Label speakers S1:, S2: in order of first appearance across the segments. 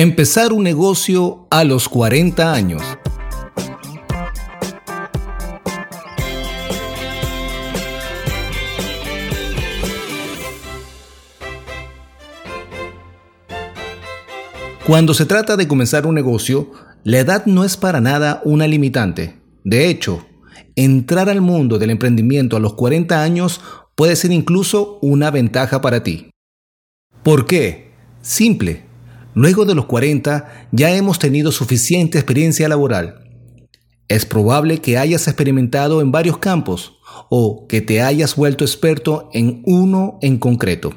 S1: Empezar un negocio a los 40 años. Cuando se trata de comenzar un negocio, la edad no es para nada una limitante. De hecho, entrar al mundo del emprendimiento a los 40 años puede ser incluso una ventaja para ti. ¿Por qué? Simple. Luego de los 40 ya hemos tenido suficiente experiencia laboral. Es probable que hayas experimentado en varios campos o que te hayas vuelto experto en uno en concreto.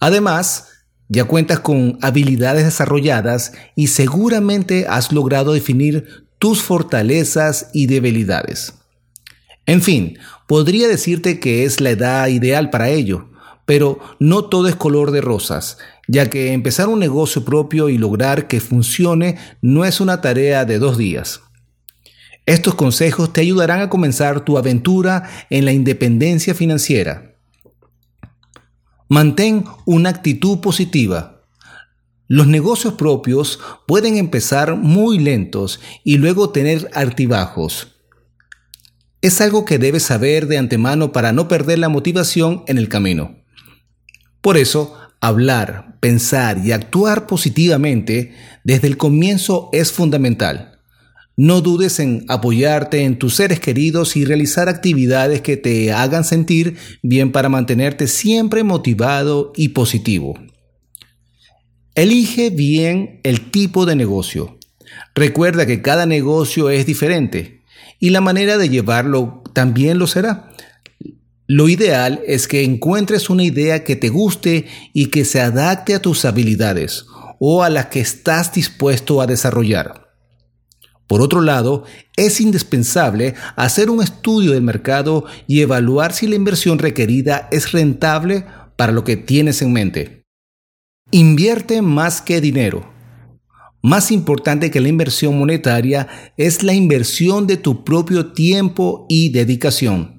S1: Además, ya cuentas con habilidades desarrolladas y seguramente has logrado definir tus fortalezas y debilidades. En fin, podría decirte que es la edad ideal para ello, pero no todo es color de rosas, ya que empezar un negocio propio y lograr que funcione no es una tarea de dos días. Estos consejos te ayudarán a comenzar tu aventura en la independencia financiera. Mantén una actitud positiva. Los negocios propios pueden empezar muy lentos y luego tener altibajos. Es algo que debes saber de antemano para no perder la motivación en el camino. Por eso, hablar, pensar y actuar positivamente desde el comienzo es fundamental. No dudes en apoyarte en tus seres queridos y realizar actividades que te hagan sentir bien para mantenerte siempre motivado y positivo. Elige bien el tipo de negocio. Recuerda que cada negocio es diferente y la manera de llevarlo también lo será. Lo ideal es que encuentres una idea que te guste y que se adapte a tus habilidades o a las que estás dispuesto a desarrollar. Por otro lado, es indispensable hacer un estudio del mercado y evaluar si la inversión requerida es rentable para lo que tienes en mente. Invierte más que dinero. Más importante que la inversión monetaria es la inversión de tu propio tiempo y dedicación.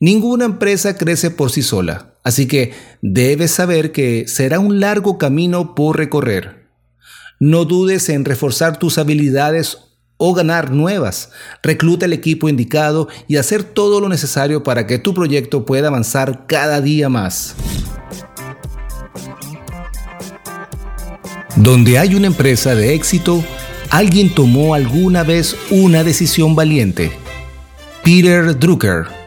S1: Ninguna empresa crece por sí sola, así que debes saber que será un largo camino por recorrer. No dudes en reforzar tus habilidades o ganar nuevas. Recluta el equipo indicado y hacer todo lo necesario para que tu proyecto pueda avanzar cada día más. Donde hay una empresa de éxito, alguien tomó alguna vez una decisión valiente. Peter Drucker